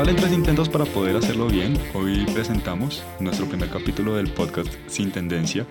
Valen tres intentos para poder hacerlo bien, hoy presentamos nuestro primer capítulo del podcast Sin Tendencia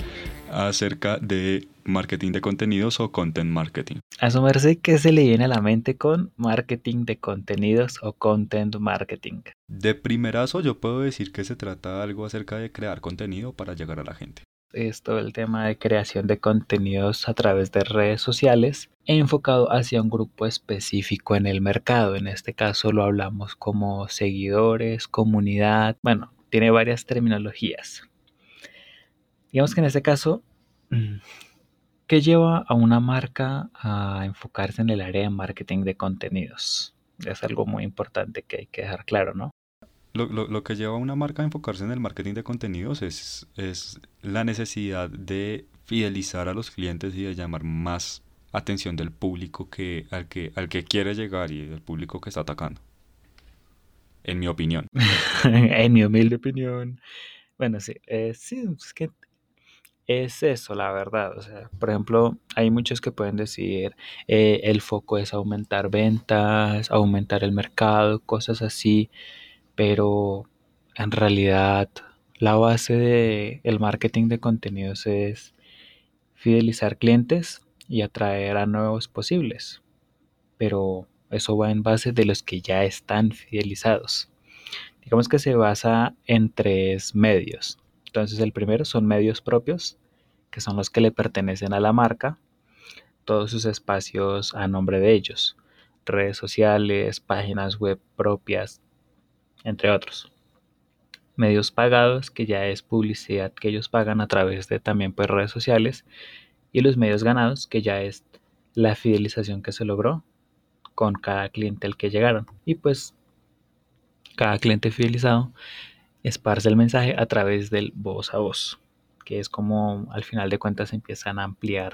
acerca de marketing de contenidos o content marketing. Asumirse que se le viene a la mente con marketing de contenidos o content marketing. De primerazo yo puedo decir que se trata algo acerca de crear contenido para llegar a la gente es todo el tema de creación de contenidos a través de redes sociales enfocado hacia un grupo específico en el mercado. En este caso lo hablamos como seguidores, comunidad, bueno, tiene varias terminologías. Digamos que en este caso, mm, ¿qué lleva a una marca a enfocarse en el área de marketing de contenidos? Es algo muy importante que hay que dejar claro, ¿no? Lo, lo, que lleva a una marca a enfocarse en el marketing de contenidos es, es la necesidad de fidelizar a los clientes y de llamar más atención del público que, al, que, al que quiere llegar y del público que está atacando. En mi opinión. en mi humilde opinión. Bueno, sí, eh, sí, es es eso, la verdad. O sea, por ejemplo, hay muchos que pueden decir eh, el foco es aumentar ventas, aumentar el mercado, cosas así pero en realidad la base del el marketing de contenidos es fidelizar clientes y atraer a nuevos posibles. Pero eso va en base de los que ya están fidelizados. Digamos que se basa en tres medios. Entonces el primero son medios propios, que son los que le pertenecen a la marca, todos sus espacios a nombre de ellos, redes sociales, páginas web propias, entre otros. Medios pagados, que ya es publicidad que ellos pagan a través de también pues, redes sociales. Y los medios ganados, que ya es la fidelización que se logró con cada cliente al que llegaron. Y pues cada cliente fidelizado esparce el mensaje a través del voz a voz, que es como al final de cuentas empiezan a ampliar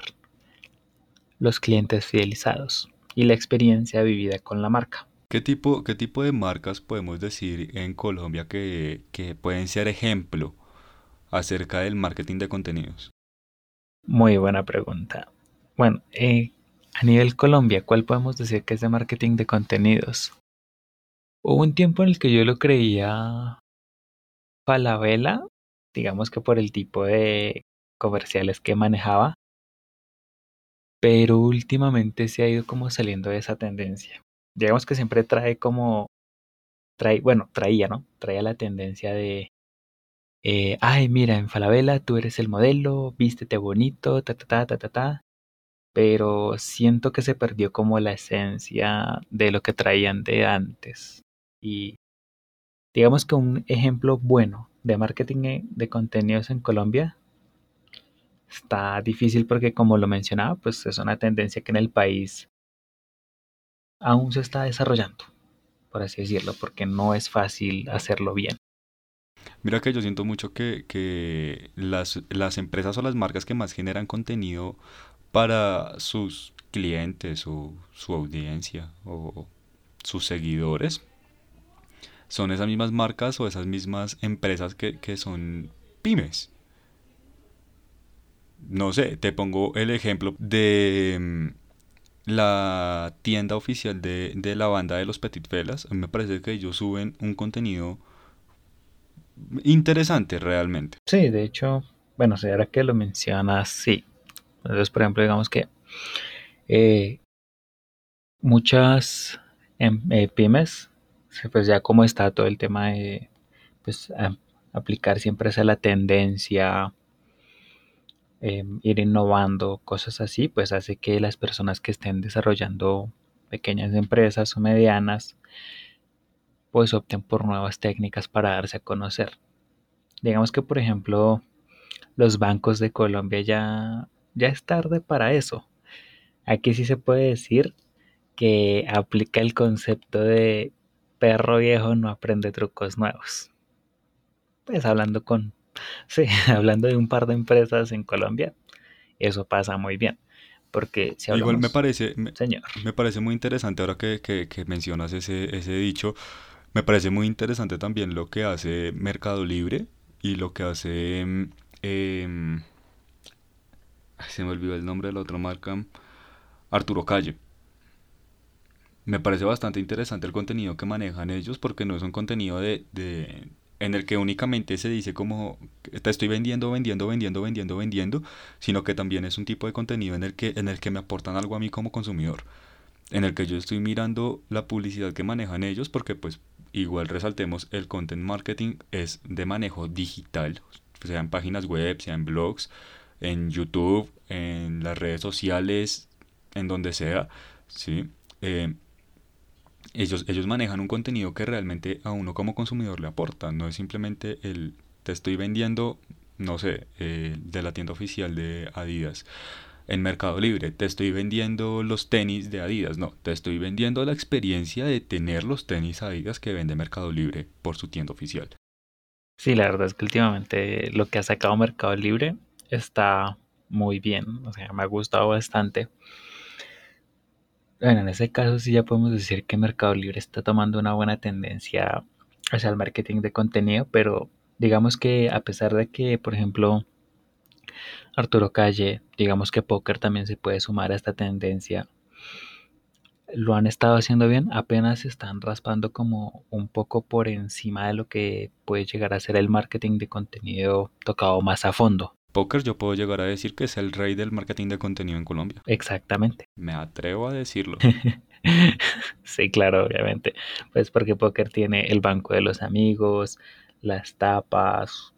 los clientes fidelizados y la experiencia vivida con la marca. ¿Qué tipo, qué tipo de marcas podemos decir en Colombia que, pueden ser ejemplo acerca del marketing de contenidos? Muy buena pregunta. Bueno, eh, a nivel Colombia, ¿cuál podemos decir que es de marketing de contenidos? Hubo un tiempo en el que yo lo creía Falabella, digamos que por el tipo de comerciales que manejaba, pero últimamente se ha ido como saliendo de esa tendencia digamos que siempre trae como, trae, bueno, traía, ¿no? Traía la tendencia de, eh, ay, mira, en Falabella tú eres el modelo, vístete bonito, ta, ta, ta, ta, ta, ta. Pero siento que se perdió como la esencia de lo que traían de antes. Y digamos que un ejemplo bueno de marketing de contenidos en Colombia está difícil porque como lo mencionaba, pues es una tendencia que en el país aún se está desarrollando, por así decirlo, porque no es fácil hacerlo bien. Mira que yo siento mucho que, las, las, empresas o las marcas que más generan contenido para sus clientes o su audiencia o sus seguidores son esas mismas marcas o esas mismas empresas que, que son pymes. No sé, te pongo el ejemplo de mm, la tienda oficial de, la banda de los Petit mí me parece que ellos suben un contenido interesante realmente. Sí, de hecho, bueno, si que lo mencionas, sí. Entonces, por ejemplo, digamos que eh, muchas em, eh, pymes, pues ya como está todo el tema de pues, aplicar siempre esa la tendencia Em, ir innovando, cosas así, pues hace que las personas que estén desarrollando pequeñas empresas o medianas, pues opten por nuevas técnicas para darse a conocer. Digamos que, por ejemplo, los bancos de Colombia ya, ya es tarde para eso. Aquí sí se puede decir que aplica el concepto de perro viejo no aprende trucos nuevos. Pues hablando con Sí, hablando de un par de empresas en Colombia, eso pasa muy bien. Porque si Igual me parece, me, señor. me parece muy interesante ahora que, que, mencionas ese, ese dicho, me parece muy interesante también lo que hace Mercado Libre y lo que hace... Eh, se me olvidó el nombre de la otra marca, Arturo Calle. me parece bastante interesante el contenido que manejan ellos porque no es un contenido de, en el que únicamente se dice como te estoy vendiendo, vendiendo, vendiendo, vendiendo, vendiendo, sino que también es un tipo de contenido en el que, en el que me aportan algo a mí como consumidor, en el que yo estoy mirando la publicidad que manejan ellos, porque pues igual resaltemos, el content marketing es de manejo digital, sea en páginas web, sea en blogs, en YouTube, en las redes sociales, en donde sea, ¿sí? Eh, ellos, ellos manejan un contenido que realmente a uno como consumidor le aporta, no es simplemente el te estoy vendiendo, no sé, eh, de la tienda oficial de Adidas en Mercado Libre, te estoy vendiendo los tenis de Adidas, no, te estoy vendiendo la experiencia de tener los tenis Adidas que vende Mercado Libre por su tienda oficial. Sí, la verdad es que últimamente lo que ha sacado Mercado Libre está muy bien, o sea, me ha gustado bastante. Bueno, en ese caso sí ya podemos decir que Mercado Libre está tomando una buena tendencia hacia el marketing de contenido, pero digamos que a pesar de que, por ejemplo, Arturo Calle, digamos que Poker también se puede sumar a esta tendencia, lo han estado haciendo bien, apenas están raspando como un poco por encima de lo que puede llegar a ser el marketing de contenido tocado más a fondo. Poker yo puedo llegar a decir que es el rey del marketing de contenido en Colombia. Exactamente. Me atrevo a decirlo. sí, claro, obviamente. Pues porque Poker tiene el banco de los amigos, las tapas,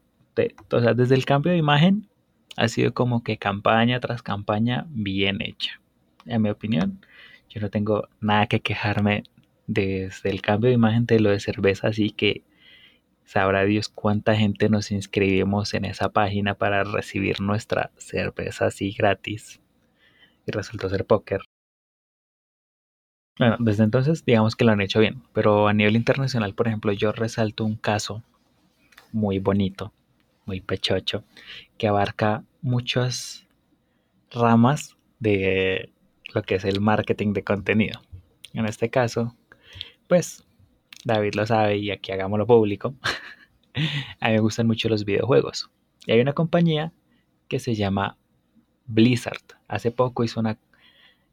o sea, desde el cambio de imagen ha sido como que campaña tras campaña bien hecha. En mi opinión, yo no tengo nada que quejarme desde el cambio de imagen de lo de cerveza, así que Sabrá Dios cuánta gente nos inscribimos en esa página para recibir nuestra cerveza así gratis. Y resultó ser póker. Bueno, desde entonces digamos que lo han hecho bien, pero a nivel internacional, por ejemplo, yo resalto un caso muy bonito, muy pechocho, que abarca muchas ramas de lo que es el marketing de contenido. En este caso, pues David lo sabe y aquí hagámoslo público. a mí me gustan mucho los videojuegos. Y hay una compañía que se llama Blizzard. Hace poco hizo una,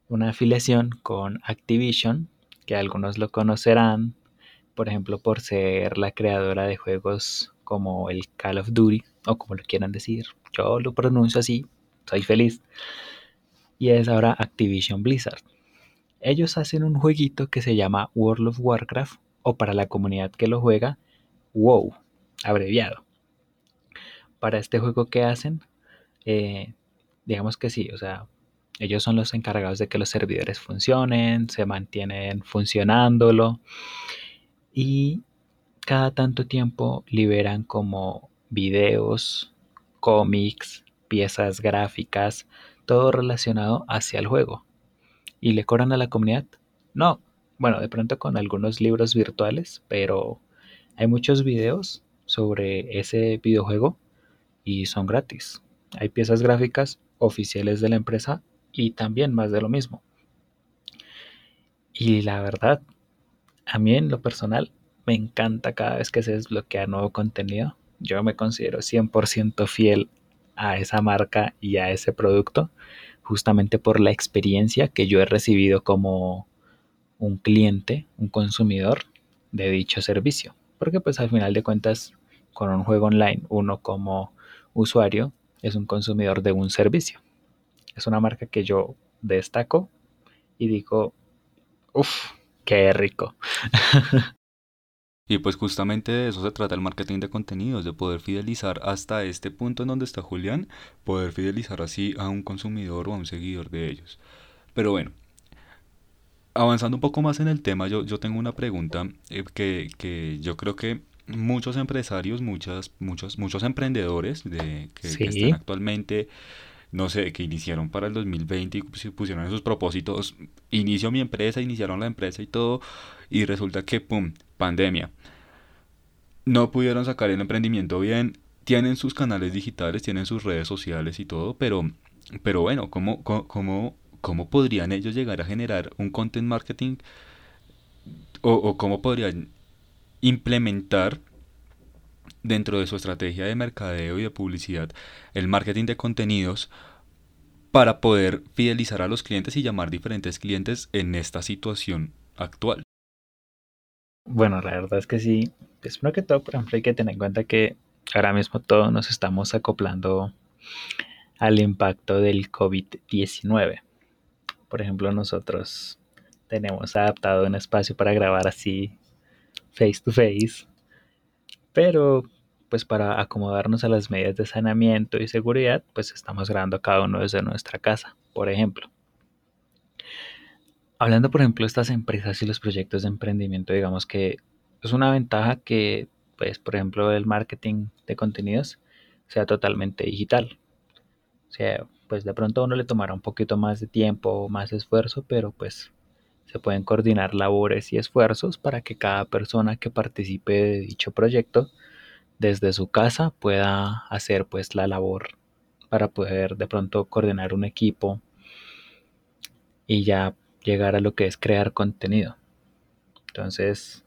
una afiliación con Activision, que algunos lo conocerán, por ejemplo, por ser la creadora de juegos como el Call of Duty, o como lo quieran decir. Yo lo pronuncio así, soy feliz. Y es ahora Activision Blizzard. Ellos hacen un jueguito que se llama World of Warcraft o para la comunidad que lo juega, WoW, abreviado. Para este juego que hacen, eh, digamos que sí, o sea, ellos son los encargados de que los servidores funcionen, se mantienen funcionándolo y cada tanto tiempo liberan como videos, cómics, piezas gráficas, todo relacionado hacia el juego. ¿Y le cobran a la comunidad? No, bueno, de pronto con algunos libros virtuales, pero hay muchos videos sobre ese videojuego y son gratis. Hay piezas gráficas oficiales de la empresa y también más de lo mismo. Y la verdad, a mí en lo personal me encanta cada vez que se desbloquea nuevo contenido. Yo me considero 100% fiel a esa marca y a ese producto, justamente por la experiencia que yo he recibido como un cliente, un consumidor de dicho servicio. Porque pues al final de cuentas, con un juego online, uno como usuario es un consumidor de un servicio. Es una marca que yo destaco y digo, uff, qué rico. Y pues justamente de eso se trata el marketing de contenidos, de poder fidelizar hasta este punto en donde está Julián, poder fidelizar así a un consumidor o a un seguidor de ellos. Pero bueno, avanzando un poco más en el tema, yo, yo tengo una pregunta eh, que, que, yo creo que muchos empresarios, muchas, muchos, muchos emprendedores de, que, están actualmente, no sé, que iniciaron para el 2020 y pusieron en sus propósitos, inicio mi empresa, iniciaron la empresa y todo, y resulta que, ¡pum!, pandemia. No pudieron sacar el emprendimiento bien, tienen sus canales digitales, tienen sus redes sociales y todo, pero, pero bueno, ¿cómo, cómo ¿cómo podrían ellos llegar a generar un content marketing o, cómo podrían implementar dentro de su estrategia de mercadeo y de publicidad el marketing de contenidos para poder fidelizar a los clientes y llamar diferentes clientes en esta situación actual. Bueno, la verdad es que sí. Pues primero que todo, por ejemplo, hay que tener en cuenta que ahora mismo todos nos estamos acoplando al impacto del COVID-19. Por ejemplo, nosotros tenemos adaptado un espacio para grabar así face to face, pero pues para acomodarnos a las medidas de saneamiento y seguridad, pues estamos grabando cada uno desde nuestra casa, por ejemplo. Hablando, por ejemplo, de estas empresas y los proyectos de emprendimiento, digamos que es una ventaja que, pues, por ejemplo, el marketing de contenidos sea totalmente digital. O sea, pues de pronto a uno le tomará un poquito más de tiempo o más esfuerzo, pero pues se pueden coordinar labores y esfuerzos para que cada persona que participe de dicho proyecto desde su casa pueda hacer pues la labor para poder de pronto coordinar un equipo y ya llegar a lo que es crear contenido. Entonces,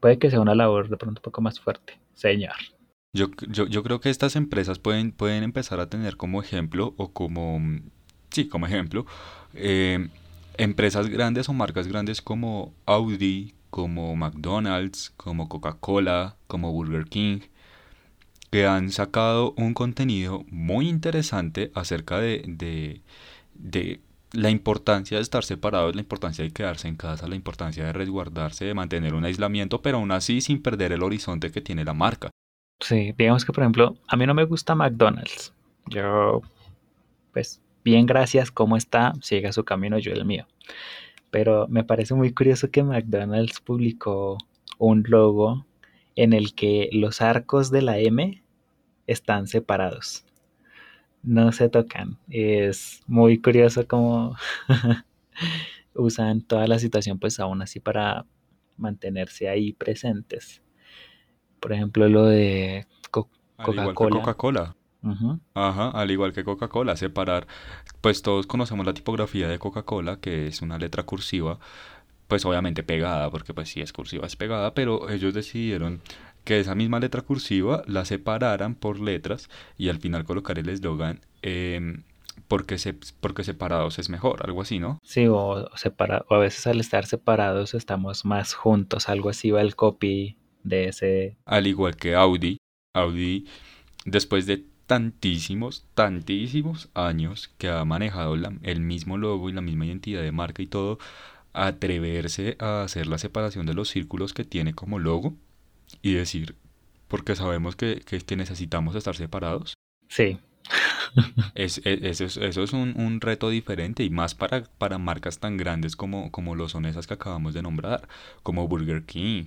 puede que sea una labor de pronto un poco más fuerte, señor. Yo, yo, yo creo que estas empresas pueden, pueden empezar a tener como ejemplo o como, sí, como ejemplo, eh, empresas grandes o marcas grandes como Audi, como McDonald's, como Coca-Cola, como Burger King, que han sacado un contenido muy interesante acerca de, de, de la importancia de estar separados, la importancia de quedarse en casa, la importancia de resguardarse, de mantener un aislamiento, pero aún así sin perder el horizonte que tiene la marca. Sí, digamos que por ejemplo, a mí no me gusta McDonald's. Yo, pues, bien gracias, ¿cómo está? Siga su camino, yo el mío. Pero me parece muy curioso que McDonald's publicó un logo en el que los arcos de la M están separados no se tocan. Es muy curioso cómo usan toda la situación pues aún así para mantenerse ahí presentes. Por ejemplo, lo de Coca-Cola. Coca-Cola. Ajá, al igual que Coca-Cola, separar, pues todos conocemos la tipografía de Coca-Cola, que es una letra cursiva, pues obviamente pegada, porque pues si es cursiva es pegada, pero ellos decidieron que esa misma letra cursiva la separaran por letras y al final colocar el eslogan em, porque, se, porque separados es mejor, algo así, ¿no? Sí, o, separa, o a veces al estar separados estamos más juntos, algo así va el copy de ese... Al igual que Audi, Audi después de tantísimos, tantísimos años que ha manejado el mismo logo y la misma identidad de marca y todo, atreverse a hacer la separación de los círculos que tiene como logo y decir, porque sabemos que, que, necesitamos estar separados. Sí. es, e, eso es, eso es un, un, reto diferente y más para, para marcas tan grandes como, como lo son esas que acabamos de nombrar, como Burger King.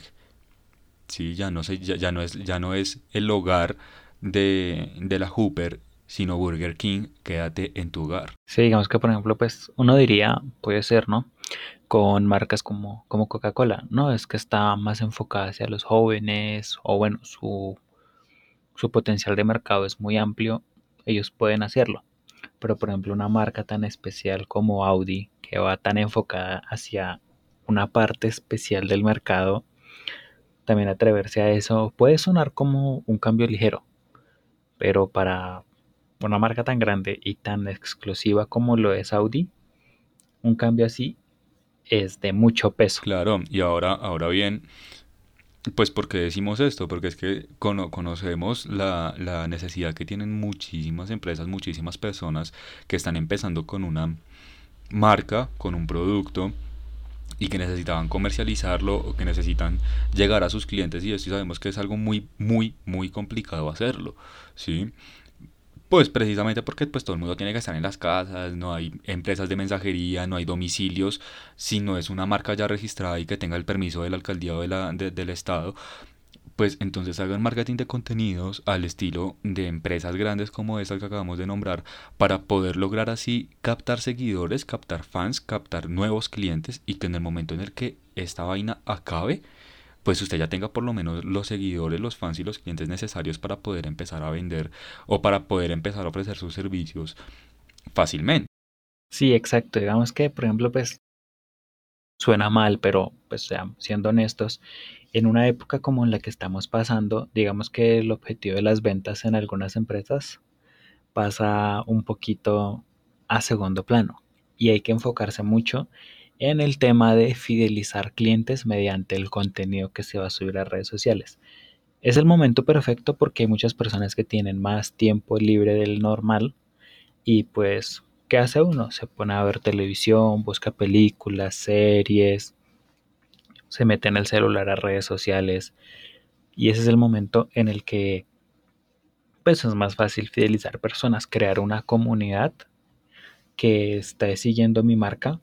Sí, ya no, sé, ya, ya no, es, ya no es el hogar de, de la Hooper, sino Burger King, quédate en tu hogar. Sí, digamos que por ejemplo, pues uno diría, puede ser, ¿no? con marcas como, como Coca-Cola, ¿no? Es que está más enfocada hacia los jóvenes o bueno, su, su potencial de mercado es muy amplio, ellos pueden hacerlo. Pero por ejemplo una marca tan especial como Audi, que va tan enfocada hacia una parte especial del mercado, también atreverse a eso puede sonar como un cambio ligero, pero para una marca tan grande y tan exclusiva como lo es Audi, un cambio así es de mucho peso. Claro, y ahora, ahora bien, pues ¿por qué decimos esto? Porque es que conocemos la, la, necesidad que tienen muchísimas empresas, muchísimas personas que están empezando con una marca, con un producto y que necesitaban comercializarlo o que necesitan llegar a sus clientes y esto sabemos que es algo muy, muy, muy complicado hacerlo, ¿sí? Pues precisamente porque pues todo el mundo tiene que estar en las casas, no hay empresas de mensajería, no hay domicilios, si no es una marca ya registrada y que tenga el permiso de la alcaldía o de la, del estado, pues entonces hagan marketing de contenidos al estilo de empresas grandes como esa que acabamos de nombrar para poder lograr así captar seguidores, captar fans, captar nuevos clientes y que en el momento en el que esta vaina acabe, pues usted ya tenga por lo menos los seguidores, los fans y los clientes necesarios para poder empezar a vender o para poder empezar a ofrecer sus servicios fácilmente. Sí, exacto. Digamos que, por ejemplo, pues suena mal, pero pues siendo honestos, en una época como en la que estamos pasando, digamos que el objetivo de las ventas en algunas empresas pasa un poquito a segundo plano y hay que enfocarse mucho en el tema de fidelizar clientes mediante el contenido que se va a subir a redes sociales. Es el momento perfecto porque hay muchas personas que tienen más tiempo libre del normal y pues, ¿qué hace uno? Se pone a ver televisión, busca películas, series, se mete en el celular a redes sociales y ese es el momento en el que pues es más fácil fidelizar personas, crear una comunidad que esté siguiendo mi marca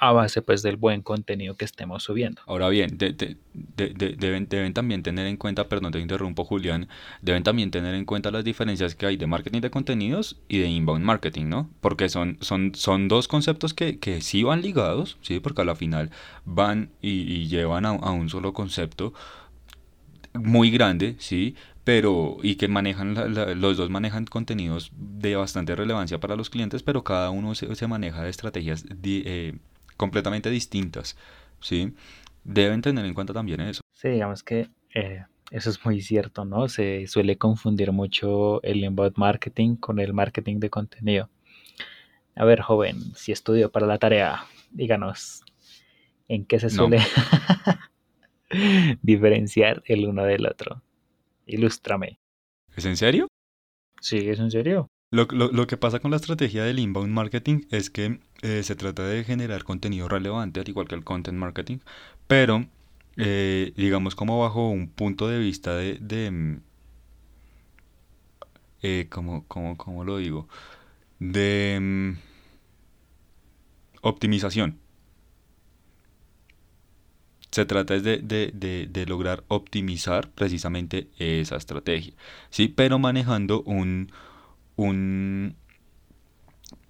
a base pues del buen contenido que estemos subiendo. Ahora bien, deben, también tener en cuenta, perdón te interrumpo Julián, deben también tener en cuenta las diferencias que hay de marketing de contenidos y de inbound marketing, ¿no? Porque son, son, son dos conceptos que, que sí van ligados, ¿sí? Porque a la final van y, llevan a, a un solo concepto muy grande, ¿sí? pero y que manejan los dos manejan contenidos de bastante relevancia para los clientes, pero cada uno se, maneja de estrategias eh, completamente distintas, ¿sí? Deben tener en cuenta también eso. Sí, digamos que eh, eso es muy cierto, ¿no? Se suele confundir mucho el inbound marketing con el marketing de contenido. A ver, joven, si estudio para la tarea, díganos, ¿en qué se suele diferenciar el uno del otro? Ilústrame. ¿Es en serio? Sí, es en serio. Lo, que pasa con la estrategia del inbound marketing es que eh, se trata de generar contenido relevante, al igual que el content marketing, pero eh, digamos como bajo un punto de vista de, de mm, eh, como, lo digo, de mm, optimización. Se trata de, de, de, lograr optimizar precisamente esa estrategia, ¿sí? pero manejando un, un,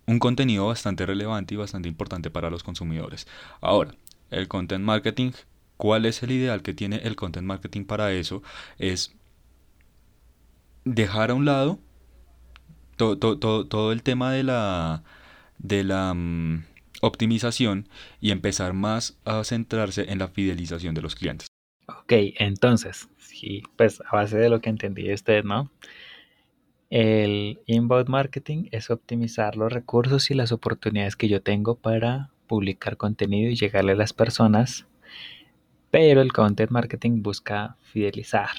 un contenido bastante relevante y bastante importante para los consumidores. Ahora, el content marketing, ¿cuál es el ideal que tiene el content marketing para eso? Es dejar a un lado todo, todo, el tema de la, de la mm, optimización y empezar más a centrarse en la fidelización de los clientes. Ok, entonces, sí, pues a base de lo que entendí usted, ¿no? El inbound marketing es optimizar los recursos y las oportunidades que yo tengo para publicar contenido y llegarle a las personas, pero el content marketing busca fidelizar,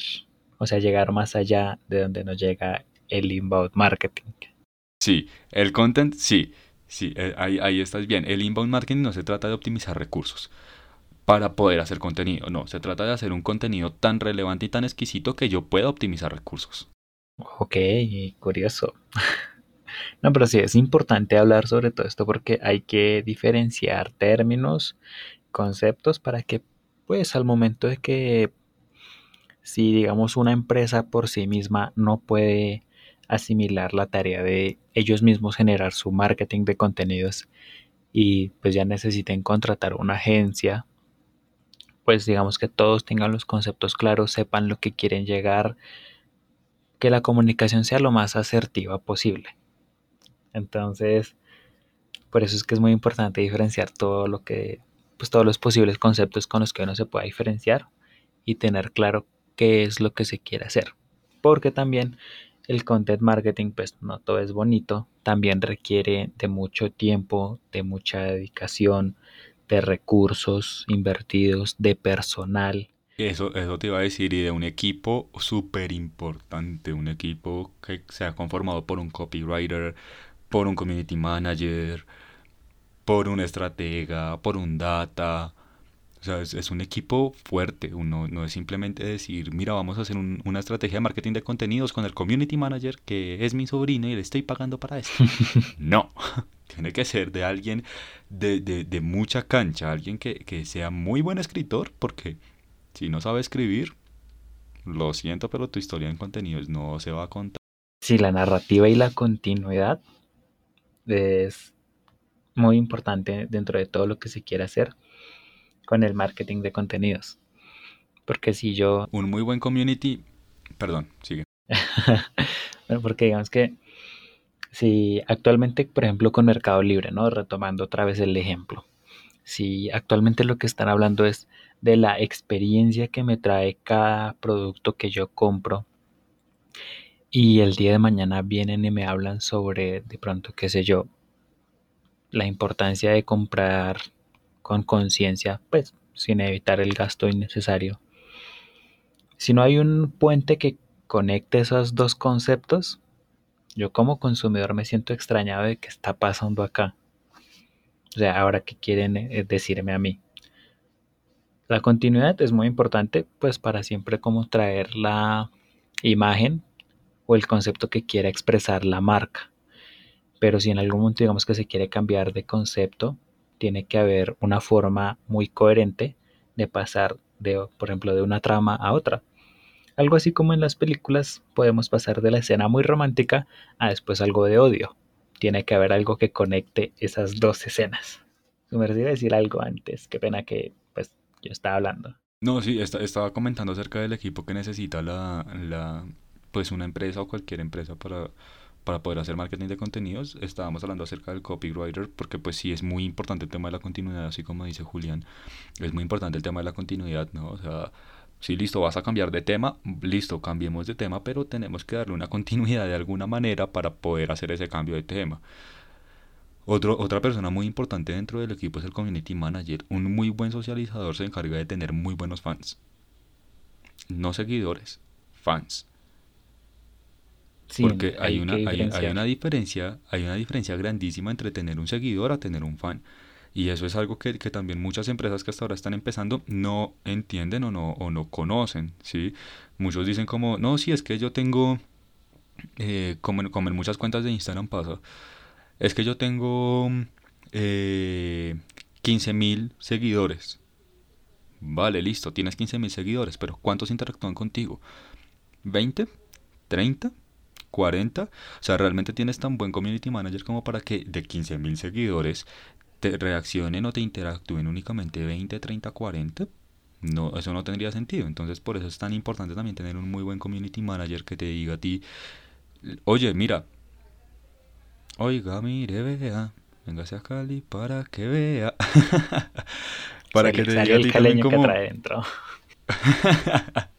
o sea, llegar más allá de donde nos llega el inbound marketing. Sí, el content, sí, sí, eh, ahí, ahí estás bien. El inbound marketing no se trata de optimizar recursos para poder hacer contenido, no, se trata de hacer un contenido tan relevante y tan exquisito que yo pueda optimizar recursos. Ok, curioso. No, pero sí, es importante hablar sobre todo esto porque hay que diferenciar términos, conceptos para que, pues, al momento de que, si digamos una empresa por sí misma no puede asimilar la tarea de ellos mismos generar su marketing de contenidos y pues ya necesiten contratar una agencia, pues digamos que todos tengan los conceptos claros, sepan lo que quieren llegar, que la comunicación sea lo más asertiva posible. Entonces, por eso es que es muy importante diferenciar todo lo que, pues todos los posibles conceptos con los que uno se pueda diferenciar y tener claro qué es lo que se quiere hacer. Porque también el content marketing, pues no todo es bonito, también requiere de mucho tiempo, de mucha dedicación, de recursos invertidos, de personal, eso, eso te iba a decir, y de un equipo súper importante, un equipo que se ha conformado por un copywriter, por un community manager, por un estratega, por un data. O sea, es, un equipo fuerte. Uno no es simplemente decir, mira, vamos a hacer una estrategia de marketing de contenidos con el community manager, que es mi sobrino y le estoy pagando para eso. no, tiene que ser de alguien de, de, de mucha cancha, alguien que, que sea muy buen escritor, porque si no sabe escribir, lo siento, pero tu historia en contenidos no se va a contar. Sí, la narrativa y la continuidad es muy importante dentro de todo lo que se quiere hacer con el marketing de contenidos. Porque si yo... Un muy buen community... Perdón, sigue. bueno, porque digamos que si actualmente, por ejemplo, con Mercado Libre, ¿no? Retomando otra vez el ejemplo. Si actualmente lo que están hablando es de la experiencia que me trae cada producto que yo compro. Y el día de mañana vienen y me hablan sobre, de pronto, qué sé yo, la importancia de comprar con conciencia, pues sin evitar el gasto innecesario. Si no hay un puente que conecte esos dos conceptos, yo como consumidor me siento extrañado de qué está pasando acá. O sea, ahora qué quieren eh, decirme a mí. La continuidad es muy importante pues para siempre como traer la imagen o el concepto que quiera expresar la marca. Pero si en algún momento digamos que se quiere cambiar de concepto, tiene que haber una forma muy coherente de pasar de, por ejemplo, de una trama a otra. Algo así como en las películas podemos pasar de la escena muy romántica a después algo de odio. Tiene que haber algo que conecte esas dos escenas. Me decir algo antes, qué pena que yo estaba hablando. No, sí, estaba comentando acerca del equipo que necesita la, la, pues una empresa o cualquier empresa para, para poder hacer marketing de contenidos. Estábamos hablando acerca del copywriter porque pues sí es muy importante el tema de la continuidad, así como dice Julián, es muy importante el tema de la continuidad, ¿no? O sea, Sí, listo, vas a cambiar de tema, listo, cambiemos de tema, pero tenemos que darle una continuidad de alguna manera para poder hacer ese cambio de tema. Otro, otra persona muy importante dentro del equipo es el community manager. Un muy buen socializador se encarga de tener muy buenos fans. No seguidores, fans. Porque hay, una, hay, hay, una diferencia, hay una diferencia grandísima entre tener un seguidor a tener un fan. Y eso es algo que, también muchas empresas que hasta ahora están empezando no entienden o no, o no conocen, ¿sí? Muchos dicen como, no, si es que yo tengo, eh, como, en, muchas cuentas de Instagram pasa, es que yo tengo eh, 15.000 seguidores. Vale, listo, tienes 15.000 seguidores, pero ¿cuántos interactúan contigo? ¿20? ¿30? 40. O sea, realmente tienes tan buen community manager como para que de 15.000 seguidores te reaccionen o te interactúen únicamente 20, 30, 40, no, eso no tendría sentido. Entonces, por eso es tan importante también tener un muy buen community manager que te diga a ti, oye, mira, oiga, mire, vea, véngase a Cali para que vea. para que te diga también como... que trae dentro.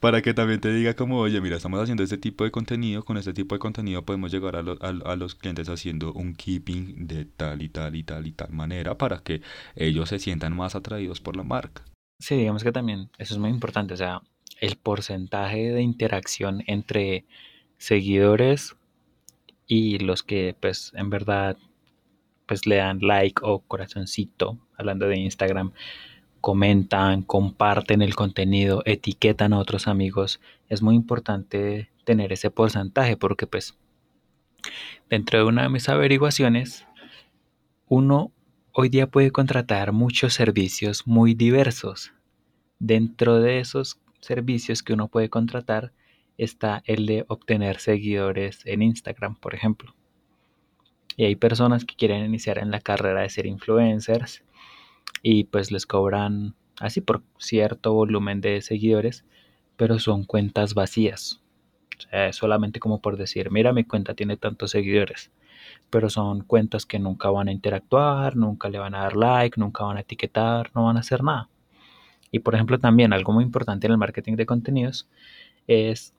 para que también te diga como, oye, mira, estamos haciendo este tipo de contenido, con este tipo de contenido podemos llegar a, a, los clientes haciendo un keeping de tal y tal y tal y tal manera para que ellos se sientan más atraídos por la marca. Sí, digamos que también eso es muy importante, o sea, el porcentaje de interacción entre seguidores y los que pues en verdad pues le dan like o corazoncito, hablando de Instagram, comentan, comparten el contenido, etiquetan a otros amigos, es muy importante tener ese porcentaje porque pues dentro de una de mis averiguaciones, uno hoy día puede contratar muchos servicios muy diversos. Dentro de esos servicios que uno puede contratar está el de obtener seguidores en Instagram, por ejemplo. Y hay personas que quieren iniciar en la carrera de ser influencers y pues les cobran así por cierto volumen de seguidores, pero son cuentas vacías. O sea, es solamente como por decir, mira, mi cuenta tiene tantos seguidores, pero son cuentas que nunca van a interactuar, nunca le van a dar like, nunca van a etiquetar, no van a hacer nada. Y por ejemplo también algo muy importante en el marketing de contenidos es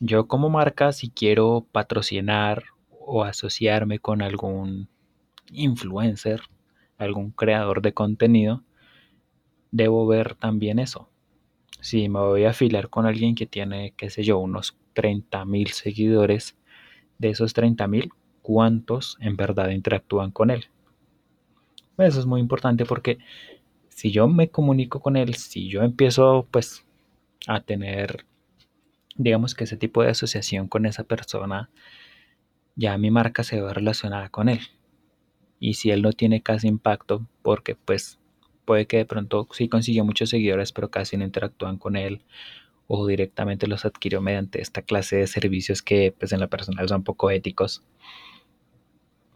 yo como marca si quiero patrocinar o asociarme con algún influencer, algún creador de contenido, debo ver también eso. Si me voy a afiliar con alguien que tiene, qué sé yo, unos 30 mil seguidores, de esos 30 mil, ¿cuántos en verdad interactúan con él? Eso es muy importante porque si yo me comunico con él, si yo empiezo pues a tener, digamos que ese tipo de asociación con esa persona, ya mi marca se va relacionada con él y si él no tiene casi impacto, porque pues puede que de pronto sí consiguió muchos seguidores, pero casi no interactúan con él o directamente los adquirió mediante esta clase de servicios que pues en la personal son poco éticos,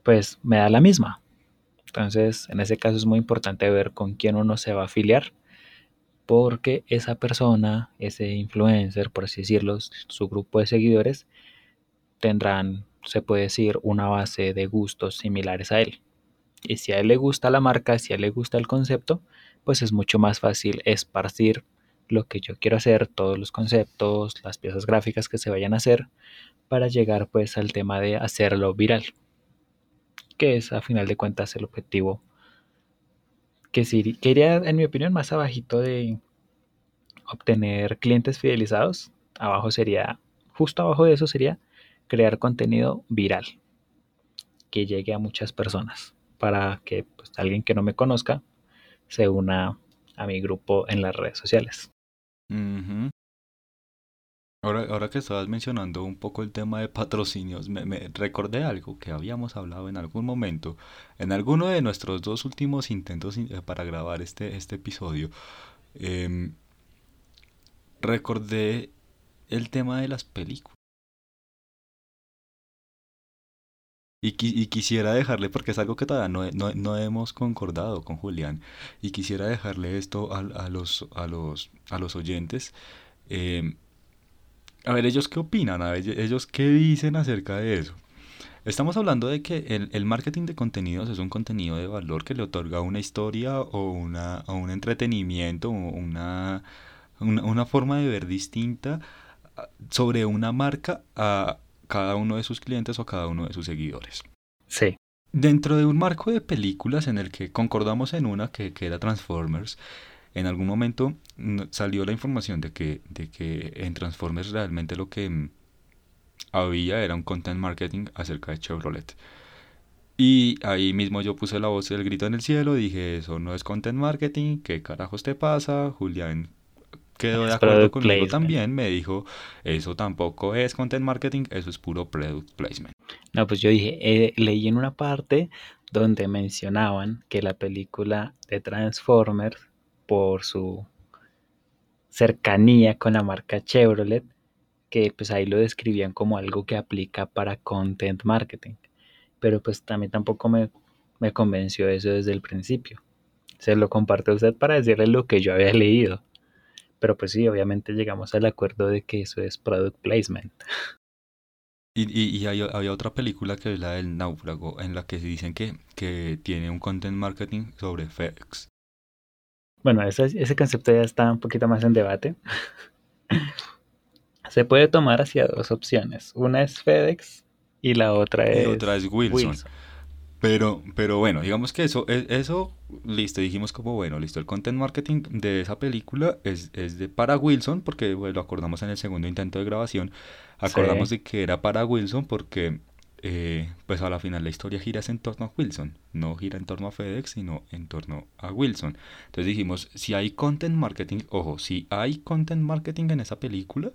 pues me da la misma. Entonces, en ese caso es muy importante ver con quién uno se va a afiliar, porque esa persona, ese influencer, por así decirlo, su grupo de seguidores, tendrán, se puede decir, una base de gustos similares a él. Y si a él le gusta la marca, si a él le gusta el concepto, pues es mucho más fácil esparcir lo que yo quiero hacer, todos los conceptos, las piezas gráficas que se vayan a hacer, para llegar pues al tema de hacerlo viral, que es a final de cuentas el objetivo que, sí, que iría, en mi opinión, más abajito de obtener clientes fidelizados. Abajo sería, justo abajo de eso sería crear contenido viral que llegue a muchas personas para que pues, alguien que no me conozca se una a mi grupo en las redes sociales. Ahora, ahora que estabas mencionando un poco el tema de patrocinios, me, recordé algo que habíamos hablado en algún momento, en alguno de nuestros dos últimos intentos eh, para grabar este, este episodio. Em, recordé el tema de las películas. Y, y, quisiera dejarle, porque es algo que todavía no, no, no hemos concordado con Julián, y quisiera dejarle esto a, a, los, a, los, a los oyentes. Eh, a ver, ellos qué opinan, a ver, ellos qué dicen acerca de eso. Estamos hablando de que el, el, marketing de contenidos es un contenido de valor que le otorga una historia o, una, o un entretenimiento, o una, una, una forma de ver distinta ah, sobre una marca a cada uno de sus clientes o cada uno de sus seguidores. Sí. Dentro de un marco de películas en el que concordamos en una que, que era Transformers, en algún momento salió la información de que, de que en Transformers realmente lo que mm, había era un content marketing acerca de Chevrolet. Y ahí mismo yo puse la voz del grito en el cielo, dije, eso no es content marketing, ¿qué carajos te pasa? Julián quedó de acuerdo conmigo también, me dijo, eso tampoco es content marketing, eso es puro product placement. No, pues yo dije, eh, leí en una parte donde mencionaban que la película de Transformers, por su cercanía con la marca Chevrolet, que pues ahí lo describían como algo que aplica para content marketing. Pero pues también tampoco me, me convenció eso desde el principio. Se lo comparto a usted para decirle lo que yo había leído. Pero pues sí, obviamente llegamos al acuerdo de que eso es product placement. Y, y, hay, había otra película que es la del náufrago, en la que se dicen que, que tiene un content marketing sobre FedEx. Bueno, ese, ese concepto ya está un poquito más en debate. se puede tomar hacia dos opciones. Una es FedEx y la otra es, y otra es Wilson. Pero, pero bueno, digamos que eso, e, eso, listo, dijimos como, bueno, listo, el content marketing de esa película es, es de para Wilson, porque bueno, lo acordamos en el segundo intento de grabación, acordamos de que era para Wilson porque, eh, pues a la final la historia gira en torno a Wilson, no gira en torno a FedEx, sino en torno a Wilson. Entonces dijimos, si hay content marketing, ojo, si hay content marketing en esa película,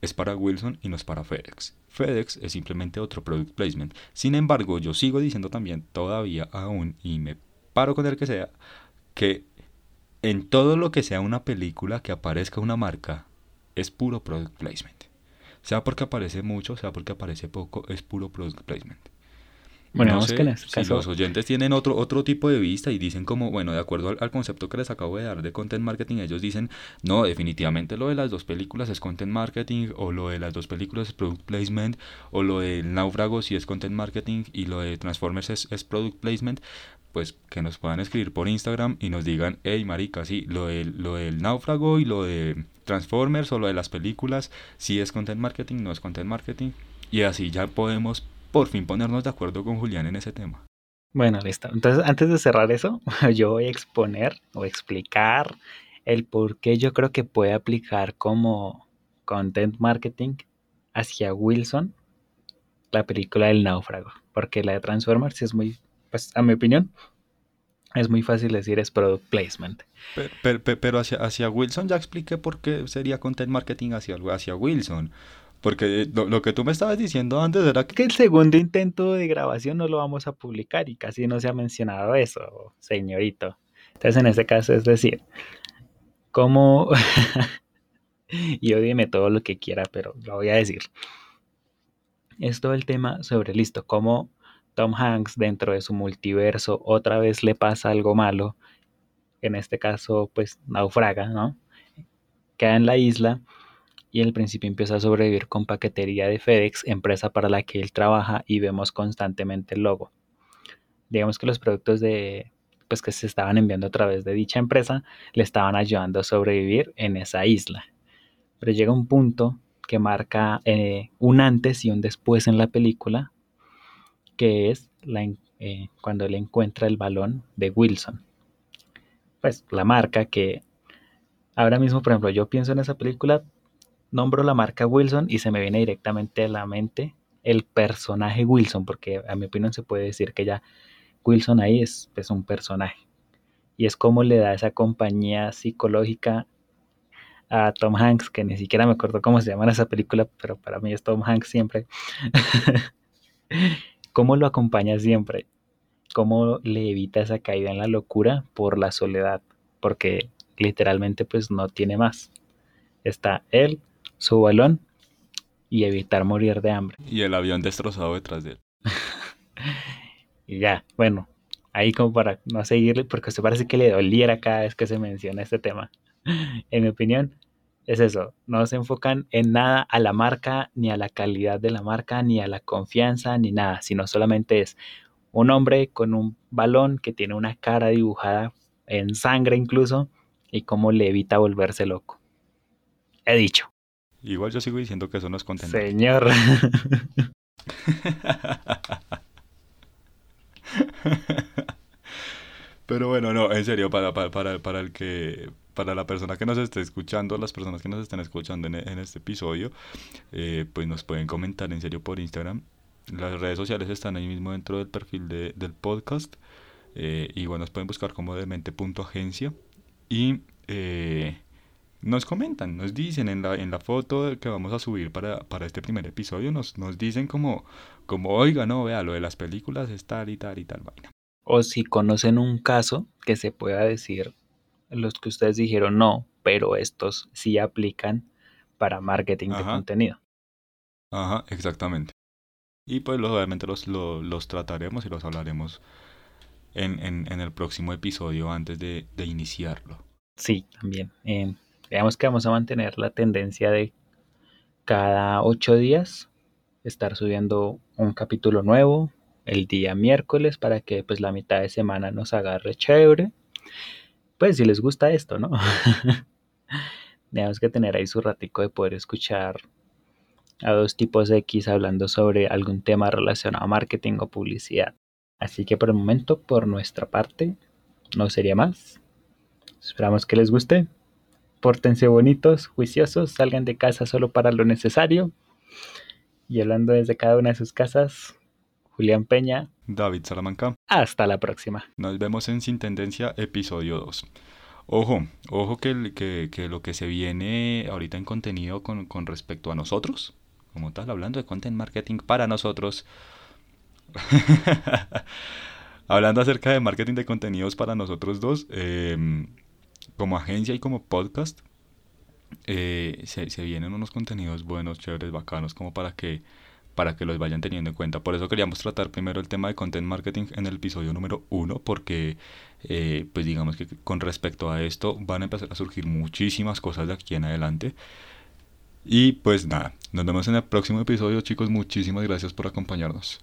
es para Wilson y no es para FedEx. FedEx es simplemente otro product placement. Sin embargo, yo sigo diciendo también todavía aún, y me paro con el que sea, que en todo lo que sea una película que aparezca una marca, es puro product placement. Sea porque aparece mucho, sea porque aparece poco, es puro product placement. Bueno, no que si los oyentes tienen otro, otro tipo de vista y dicen como, bueno, de acuerdo al, concepto que les acabo de dar de content marketing, ellos dicen, no, definitivamente lo de las dos películas es content marketing, o lo de las dos películas es product placement, o lo del náufrago si es content marketing y lo de Transformers es, es product placement, pues que nos puedan escribir por Instagram y nos digan, hey marica, sí, lo del, lo del náufrago y lo de Transformers o lo de las películas, si es content marketing, no es content marketing, y así ya podemos por fin ponernos de acuerdo con Julián en ese tema. Bueno, listo. Entonces, antes de cerrar eso, yo voy a exponer o explicar el por qué yo creo que puede aplicar como content marketing hacia Wilson la película del náufrago. Porque la de Transformers es muy, pues a mi opinión, es muy fácil decir es product placement. Pero, pero, hacia, hacia, Wilson ya expliqué por qué sería content marketing hacia, hacia Wilson. Porque lo, que tú me estabas diciendo antes era que... el segundo intento de grabación no lo vamos a publicar y casi no se ha mencionado eso, señorito. Entonces, en este caso, es decir, cómo... y dime todo lo que quiera, pero lo voy a decir. Es todo el tema sobre, listo, cómo Tom Hanks dentro de su multiverso otra vez le pasa algo malo. En este caso, pues naufraga, ¿no? Queda en la isla y al principio empieza a sobrevivir con paquetería de FedEx, empresa para la que él trabaja y vemos constantemente el logo. Digamos que los productos de pues que se estaban enviando a través de dicha empresa le estaban ayudando a sobrevivir en esa isla. Pero llega un punto que marca eh, un antes y un después en la película, que es la, eh, cuando él encuentra el balón de Wilson. pues la marca que ahora mismo, por ejemplo, yo pienso en esa película, nombro la marca Wilson y se me viene directamente a la mente el personaje Wilson, porque a mi opinión se puede decir que ya Wilson ahí es, es un personaje. Y es como le da esa compañía psicológica a Tom Hanks, que ni siquiera me acuerdo cómo se llama esa película, pero para mí es Tom Hanks siempre. ¿Cómo lo acompaña siempre? ¿Cómo le evita esa caída en la locura por la soledad? Porque literalmente pues no tiene más. Está él, su balón y evitar morir de hambre. Y el avión destrozado detrás de él. y ya, bueno, ahí como para no seguirle, porque se parece que le doliera cada vez que se menciona este tema. en mi opinión, es eso, no se enfocan en nada a la marca, ni a la calidad de la marca, ni a la confianza, ni nada, sino solamente es un hombre con un balón que tiene una cara dibujada en sangre incluso, y cómo le evita volverse loco. He dicho. Igual yo sigo diciendo que eso no es contento. Señor. Pero bueno, no, en serio, para, para, para, el que, para la persona que nos esté escuchando, las personas que nos estén escuchando en, este episodio, eh, pues nos pueden comentar en serio por Instagram. Las redes sociales están ahí mismo dentro del perfil de, del podcast. Eh, igual nos pueden buscar como demente.agencia. Y eh, nos comentan, nos dicen en la, en la foto que vamos a subir para, para este primer episodio, nos, nos dicen como, como, oiga, no, vea, lo de las películas es tal y tal y tal vaina. O si conocen un caso que se pueda decir, los que ustedes dijeron no, pero estos sí aplican para marketing de contenido. Ajá, exactamente. Y pues obviamente los, los, trataremos y los hablaremos en, en, en, el próximo episodio antes de, de iniciarlo. Sí, también. Eh, Veamos que vamos a mantener la tendencia de cada ocho días estar subiendo un capítulo nuevo el día miércoles para que pues la mitad de semana nos agarre chévere. Pues si les gusta esto, ¿no? Tenemos que tener ahí su ratico de poder escuchar a dos tipos X hablando sobre algún tema relacionado a marketing o publicidad. Así que por el momento, por nuestra parte, no sería más. Esperamos que les guste. Pórtense bonitos, juiciosos, salgan de casa solo para lo necesario. Y hablando desde cada una de sus casas, Julián Peña. David Salamanca. Hasta la próxima. Nos vemos en Sin Tendencia, episodio 2. Ojo, ojo que, que, lo que se viene ahorita en contenido con, con, respecto a nosotros, como tal, hablando de content marketing para nosotros. hablando acerca de marketing de contenidos para nosotros dos, eh, como agencia y como podcast, eh, se, se, vienen unos contenidos buenos, chéveres, bacanos, como para que, para que los vayan teniendo en cuenta. Por eso queríamos tratar primero el tema de content marketing en el episodio número uno, porque eh, pues digamos que con respecto a esto van a empezar a surgir muchísimas cosas de aquí en adelante. Y pues nada, nos vemos en el próximo episodio chicos, muchísimas gracias por acompañarnos.